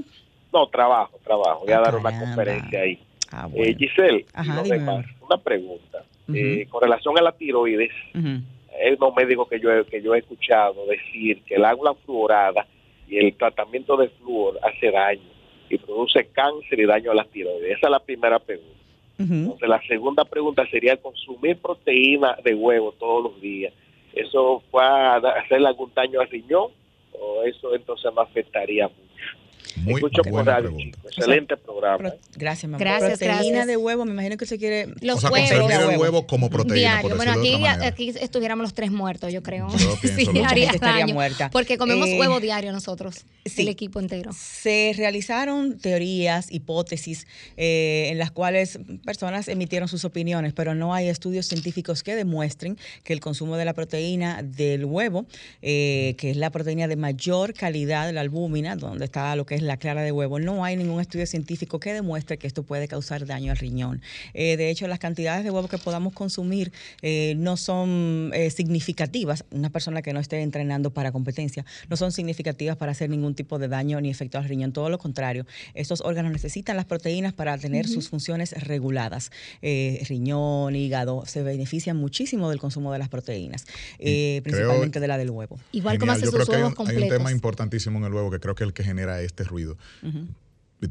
No, trabajo, trabajo. Voy a dar una conferencia ahí. Ah, eh, Giselle, una pregunta. Eh, con relación a la tiroides, hay unos médicos que yo, que yo he escuchado decir que el agua fluorada y el tratamiento de flúor hace daño y produce cáncer y daño a las tiroides. Esa es la primera pregunta. Entonces, la segunda pregunta sería consumir proteína de huevo todos los días. ¿Eso va a hacerle algún daño al riñón o eso entonces me afectaría mucho? Muy buena pregunta. Excelente programa. gracias, mamá. Gracias, proteína de huevo, me imagino que se quiere... Los o huevos. el huevo como proteína, Diario. Bueno, aquí, aquí estuviéramos los tres muertos, yo creo. sí, estaría muerta. Porque comemos eh, huevo diario nosotros, el equipo entero. Se realizaron teorías, hipótesis, eh, en las cuales personas emitieron sus opiniones, pero no hay estudios científicos que demuestren que el consumo de la proteína del huevo, eh, que es la proteína de mayor calidad, la albúmina, donde está lo que es la clara de huevo. No hay ningún estudio científico que demuestre que esto puede causar daño al riñón. Eh, de hecho, las cantidades de huevo que podamos consumir eh, no son eh, significativas. Una persona que no esté entrenando para competencia no son significativas para hacer ningún tipo de daño ni efecto al riñón. Todo lo contrario, estos órganos necesitan las proteínas para tener sus funciones reguladas. riñón, hígado, se benefician muchísimo del consumo de las proteínas, principalmente de la del huevo. Igual como hace sus huevos completos. Hay un tema importantísimo en el huevo que creo que es el que genera este ruido.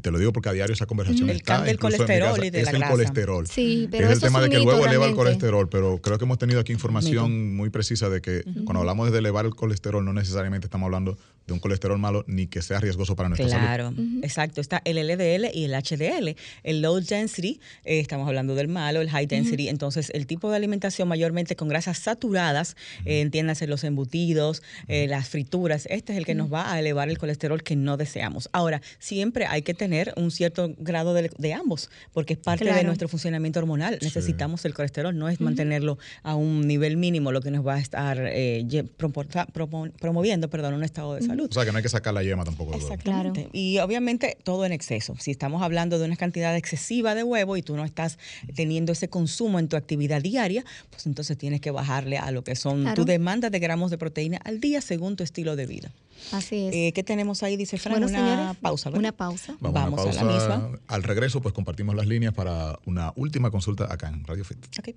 Te lo digo porque a diario esa conversación el está. El colesterol y de es el colesterol. Sí, pero es el tema de que el huevo eleva el colesterol, pero creo que hemos tenido aquí información muy precisa de que cuando hablamos de elevar el colesterol no necesariamente estamos hablando de un colesterol malo ni que sea riesgoso para nuestra salud. Claro, exacto. Está el LDL y el HDL. El low density, eh, estamos hablando del malo, el high density. Entonces, el tipo de alimentación mayormente con grasas saturadas, eh, entiéndase los embutidos, eh, las frituras, este es el que nos va a elevar el colesterol que no deseamos. Ahora, siempre hay que tener un cierto grado de, ambos, porque es parte de nuestro funcionamiento hormonal. Necesitamos el colesterol, no es mantenerlo a un nivel mínimo lo que nos va a estar eh, promoviendo perdón, un estado de salud. O sea, que no hay que sacar la yema tampoco. Exactamente. Y obviamente todo en exceso. Si estamos hablando de una cantidad excesiva de huevo y tú no estás teniendo ese consumo en tu actividad diaria, pues entonces tienes que bajarle a lo que son tu demanda de gramos de proteína al día según tu estilo de vida. Así es. Eh, ¿Qué tenemos ahí? Dice Fran, una pausa. Una pausa. Vamos, a, la misma. Al regreso, pues compartimos las líneas para una última consulta acá en Radio Fit. Okay.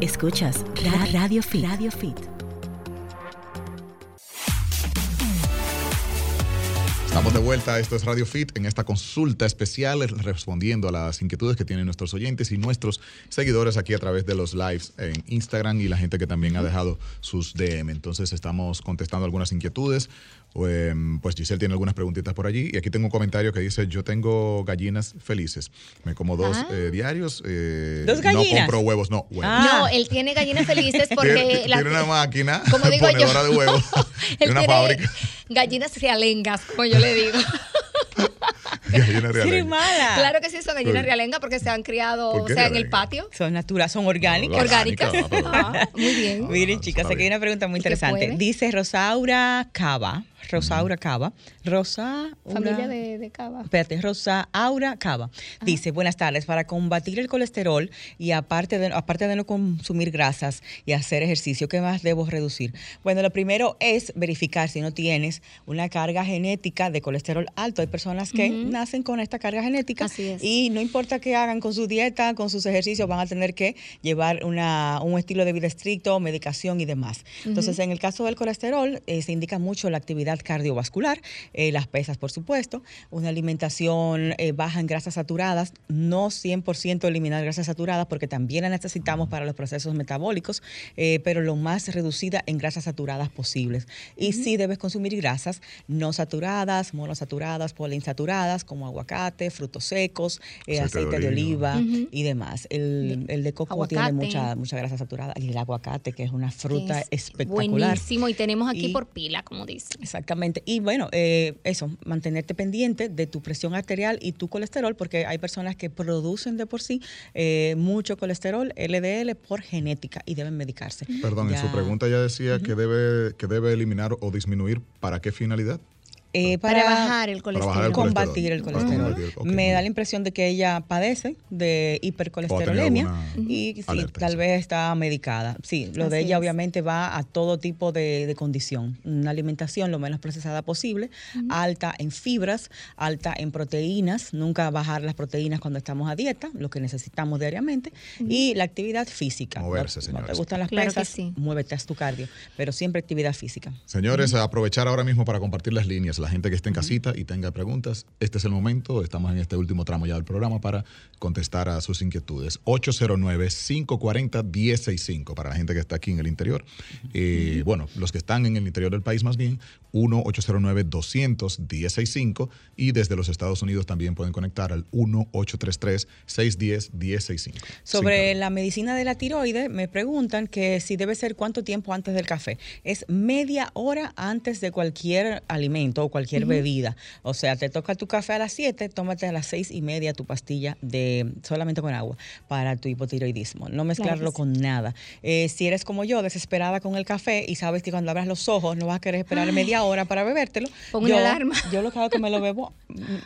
Escuchas Radio Fit. Radio Fit. Estamos de vuelta, esto es Radio Fit, en esta consulta especial respondiendo a las inquietudes que tienen nuestros oyentes y nuestros seguidores aquí a través de los lives en Instagram y la gente que también ha dejado sus DM. Entonces estamos contestando algunas inquietudes. Em, pues Giselle tiene algunas preguntitas por allí y aquí tengo un comentario que dice, yo tengo gallinas felices, me como dos ah. eh, diarios, eh, ¿Dos gallinas? no compro huevos, no, huevos. No, él tiene gallinas felices porque... tiene, la, tiene una máquina como digo ponedora de huevos, tiene una fábrica. Gallinas realengas, como yo le digo. Gallina realenga. Claro que sí, son gallinas realengas porque se han criado o sea, en el patio. Son naturales, son orgánicas. orgánicas. Ah, muy bien. Miren, chicas, aquí hay una pregunta muy interesante. Dice Rosaura Cava. Rosaura Cava. Rosa. Familia de, de, Cava. Espérate, Rosa Aura Cava. Dice: Buenas tardes. Para combatir el colesterol y aparte de, aparte de no consumir grasas y hacer ejercicio, ¿qué más debo reducir? Bueno, lo primero es verificar si no tienes una carga genética de colesterol alto. Hay personas que nacen con esta carga genética y no importa qué hagan con su dieta, con sus ejercicios, van a tener que llevar una, un estilo de vida estricto, medicación y demás. Entonces, en el caso del colesterol, eh, se indica mucho la actividad cardiovascular, eh, las pesas, por supuesto, una alimentación eh, baja en grasas saturadas, no 100% eliminar grasas saturadas porque también la necesitamos para los procesos metabólicos, eh, pero lo más reducida en grasas saturadas posibles. Y sí debes consumir grasas no saturadas, monosaturadas, poliinsaturadas, como aguacate, frutos secos, aceite, de oliva, y demás. El, de coco tiene mucha, mucha grasa saturada. Y el aguacate, que es una fruta espectacular. Buenísimo, y tenemos aquí por pila, como dice. Exactamente. Y bueno, eh, eso, mantenerte pendiente de tu presión arterial y tu colesterol, porque hay personas que producen de por sí eh, mucho colesterol, LDL, por genética y deben medicarse. Perdón, en su pregunta ya decía que, debe, que debe eliminar o disminuir para qué finalidad. Eh, para, bajar el colesterol. combatir el colesterol. Me da la impresión de que ella padece de hipercolesterolemia y sí, tal vez está medicada. Sí, lo de ella obviamente va a todo tipo de, condición. Una alimentación lo menos procesada posible, alta en fibras, alta en proteínas, nunca bajar las proteínas cuando estamos a dieta, lo que necesitamos diariamente, y la actividad física. Moverse, señores. te gustan las pesas, muévete, haz tu cardio, pero siempre actividad física. Señores, aprovechar ahora mismo para compartir las líneas la gente que esté en casita y tenga preguntas, este es el momento. Estamos en este último tramo ya del programa para contestar a sus inquietudes. 809-540-1065 para la gente que está aquí en el interior. y bueno, los que están en el interior del país más bien, 1-809-200-1065 y desde los Estados Unidos también pueden conectar al 1-833-610-1065. Sobre la medicina de la tiroide, me preguntan que si debe ser cuánto tiempo antes del café. Es media hora antes de cualquier alimento o cualquier bebida. O sea, te toca tu café a las 7, tómate a las 6 y media tu pastilla de solamente con agua para tu hipotiroidismo. No mezclarlo con nada. Eh, si eres como yo, desesperada con el café y sabes que cuando abras los ojos no vas a querer esperar media hora para bebértelo. Pongo una alarma. Yo lo que hago es que me lo bebo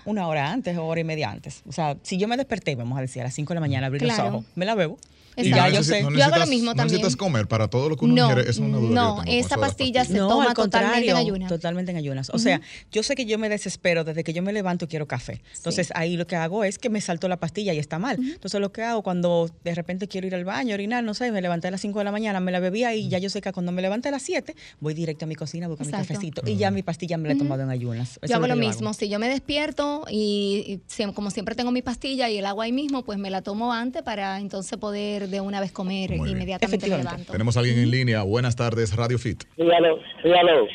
una hora antes o hora y media antes. O sea, si yo me desperté, vamos a decir, a las 5 de la mañana, abrí los ojos, me la bebo y ya yo sé. yo hago lo mismo también. necesitas comer para todo lo que uno no, es una duda No, esa pastilla se toma totalmente en ayunas. Totalmente en ayunas. O sea, yo sé que yo me desespero desde que yo me levanto y quiero café. Entonces ahí lo que hago es que me salto la pastilla y está mal. Entonces lo que hago cuando de repente quiero ir al baño, orinar, no sé, me levanté a las 5 de la mañana, me la bebía y ya yo sé que cuando me levanté a las 7 voy directo a mi cocina, busco mi cafecito y ya mi pastilla me la he tomado en ayunas. yo hago lo, mismo. Si yo me despierto y, como siempre tengo mi pastilla y el agua ahí mismo, pues me la tomo antes para entonces poder de una vez comer inmediatamente levanto. Tenemos a alguien en línea. Buenas tardes, Radio Fit. Sí, aló, sí, aló.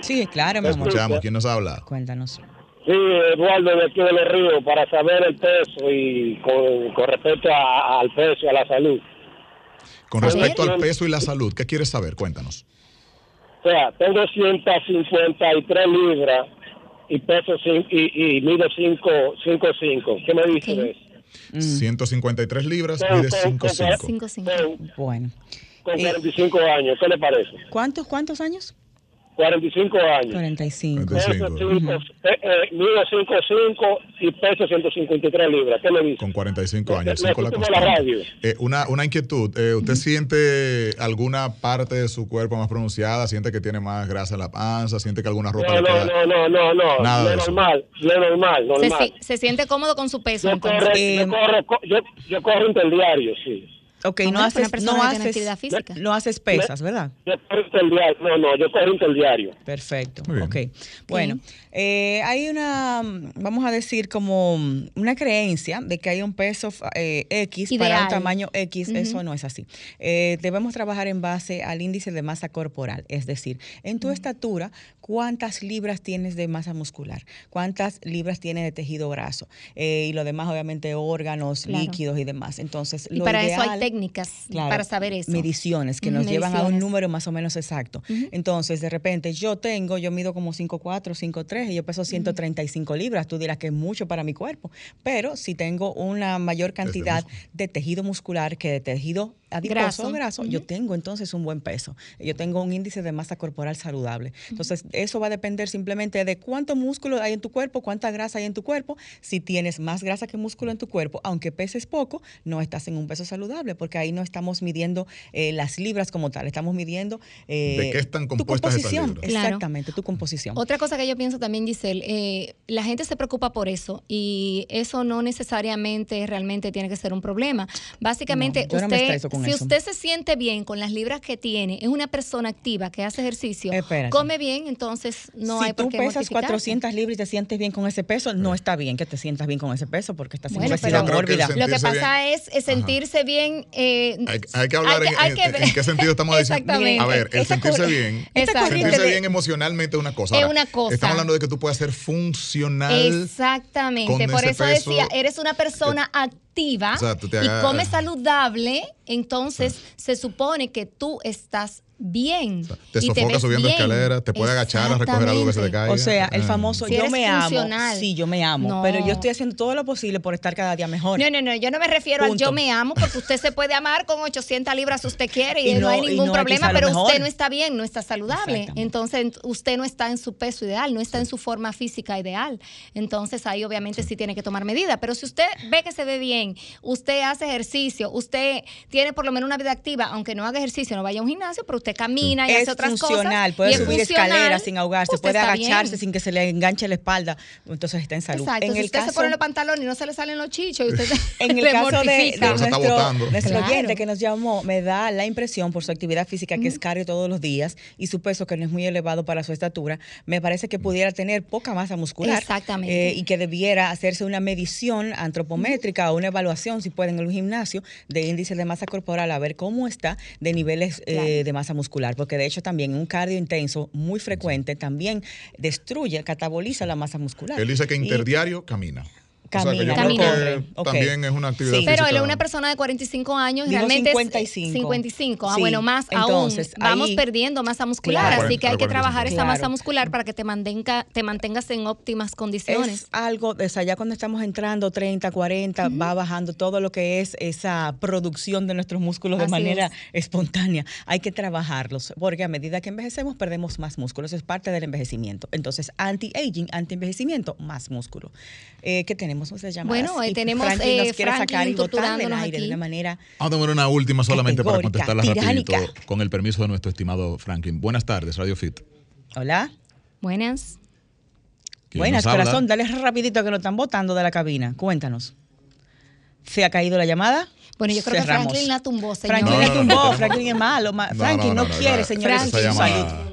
Sí, claro, mi Escuchamos. ¿Quién nos habla? Cuéntanos. Sí, Eduardo de aquí de los Ríos, para saber el peso y con, respecto al peso y a la salud. Con respecto al peso y la salud, ¿qué quieres saber? Cuéntanos. O sea, tengo 153 libras y peso y, y mido 5'5". ¿Qué me dice de eso? 153 libras, mide 5'5". Bueno. Con 45 años, ¿qué le parece? ¿Cuántos, cuántos años? 45 años. 45. 45. Eh, eh, mido 5'5 y peso 153 libras. ¿Qué le dice? Con 45 años. Me, la la radio. Eh, una, una inquietud. Eh, ¿Usted siente alguna parte de su cuerpo más pronunciada? ¿Siente que tiene más grasa en la panza? ¿Siente que alguna ropa no, le queda? No, no, no, no. Nada lo normal. Lo normal. normal. Se, se, siente cómodo con su peso. Yo, entonces. Corre, yo, corro, yo, yo corro interdiario, sí. Ok, no haces, no, haces, no haces pesas, ¿verdad? Yo diario. No, no, yo corro diario. Perfecto. Ok. Bueno, eh, hay una, vamos a decir, como una creencia de que hay un peso eh, X para un tamaño X. Eso no es así. Eh, debemos trabajar en base al índice de masa corporal. Es decir, en tu estatura, ¿cuántas libras tienes de masa muscular? ¿Cuántas libras tienes de tejido graso? y lo demás, obviamente, órganos, líquidos y demás. Entonces, y para eso hay técnicas para saber eso. Mediciones que nos llevan a un número más o menos exacto. Entonces, de repente, yo tengo, yo mido como 5'4, 5'3 y yo peso 135 libras. Tú dirás que es mucho para mi cuerpo. Pero si tengo una mayor cantidad de tejido muscular que de tejido adiposo graso, yo tengo entonces un buen peso. Yo tengo un índice de masa corporal saludable. Entonces, eso va a depender simplemente de cuánto músculo hay en tu cuerpo, cuánta grasa hay en tu cuerpo. Si tienes más grasa que músculo en tu cuerpo, aunque peses poco, no estás en un peso saludable, porque ahí no estamos midiendo eh, las libras como tal, estamos midiendo eh, de qué están compuestas tu composición. Exactamente, tu composición. Otra cosa que yo pienso también, Giselle, eh, la gente se preocupa por eso y eso no necesariamente realmente tiene que ser un problema. Básicamente, usted si usted se siente bien con las libras que tiene, es una persona activa que hace ejercicio, come bien, entonces no hay por qué Si tú pesas 400 libras y te sientes bien con ese peso, no está bien que te sientas bien con ese peso porque estás bueno, pero mórbida. Lo que pasa es, sentirse bien. Eh, hay, que hablar en, qué sentido estamos diciendo. A ver, el sentirse bien. Sentirse bien emocionalmente es una cosa. es una cosa. Estamos hablando de que tú puedes ser funcional. Exactamente. Por eso decía, eres una persona activa y come saludable, entonces se supone que tú estás bien. te sofocas subiendo escaleras, te puede agachar a recoger algo que se te caiga. O sea, el ah. famoso yo me amo. Sí, yo me amo. Pero yo estoy haciendo todo lo posible por estar cada día mejor. No, no, no. Yo no me refiero al yo me amo, porque usted se puede amar con 800 libras si usted quiere y, no, hay ningún problema, pero usted no está bien, no está saludable. Entonces, usted no está en su peso ideal, no está en su forma física ideal. Entonces, ahí obviamente sí. tiene que tomar medidas. Pero si usted ve que se ve bien, usted hace ejercicio, usted tiene por lo menos una vida activa, aunque no haga ejercicio, no vaya a un gimnasio, pero usted camina y hace otras funcional, puede subir escaleras sin ahogarse, puede agacharse sin que se le enganche la espalda, entonces está en salud. Exacto, en si el usted se pone los pantalones y no se le salen los chichos, y usted en el caso de, nuestro, nuestro oyente que nos llamó, me da la impresión por su actividad física que es cardio todos los días y su peso que no es muy elevado para su estatura, me parece que pudiera tener poca masa muscular. Exactamente. Eh, y que debiera hacerse una medición antropométrica o una evaluación, si puede, en el gimnasio, de índice de masa corporal, a ver cómo está de niveles eh, de masa muscular porque de hecho también un cardio intenso muy frecuente también destruye, cataboliza la masa muscular. Él dice que interdiario camina. Camina, también es una actividad sí. Pero él es una persona de 45 años, y realmente 55. 55. Ah, bueno, más Entonces, aún. Vamos perdiendo masa muscular, así que hay que trabajar esa masa muscular para que te, mantenga, te mantengas en óptimas condiciones. Es algo, o sea, ya cuando estamos entrando 30, 40, va bajando todo lo que es esa producción de nuestros músculos de manera espontánea. Hay que trabajarlos, porque a medida que envejecemos perdemos más músculos, es parte del envejecimiento. Entonces, anti-aging, anti-envejecimiento, más músculo. Eh, ¿Qué tenemos? Bueno, hoy tenemos Franklin nos quiere sacar y botar del aire de una manera. Vamos a tomar una última solamente para contestarla rapidito, con el permiso de nuestro estimado Franklin. Buenas tardes, Radio Fit. Hola. Buenas. Buenas, corazón, dale rapidito que lo están botando de la cabina. Cuéntanos. ¿Se ha caído la llamada? Bueno, yo creo que Franklin la tumbó, señor. Franklin la tumbó, Franklin es malo. Franklin no, quiere, señores, su salud.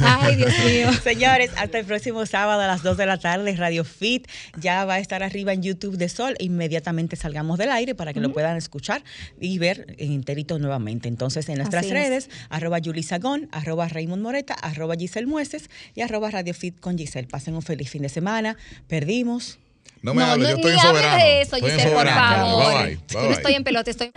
Ay, Dios mío. Señores, hasta el próximo sábado a las 2 de la tarde, Radio Fit ya va a estar arriba en YouTube de Sol. Inmediatamente salgamos del aire para que lo puedan escuchar y ver en enterito nuevamente. Entonces, en nuestras redes, arroba Sagón, arroba Raymond Moreta, arroba Giselle Mueces y arroba Radio Fit con Giselle. Pasen un feliz fin de semana. Perdimos. No me no, yo estoy en soberano. de eso, Giselle, por favor. Bye, bye. Yo no estoy en pelota, estoy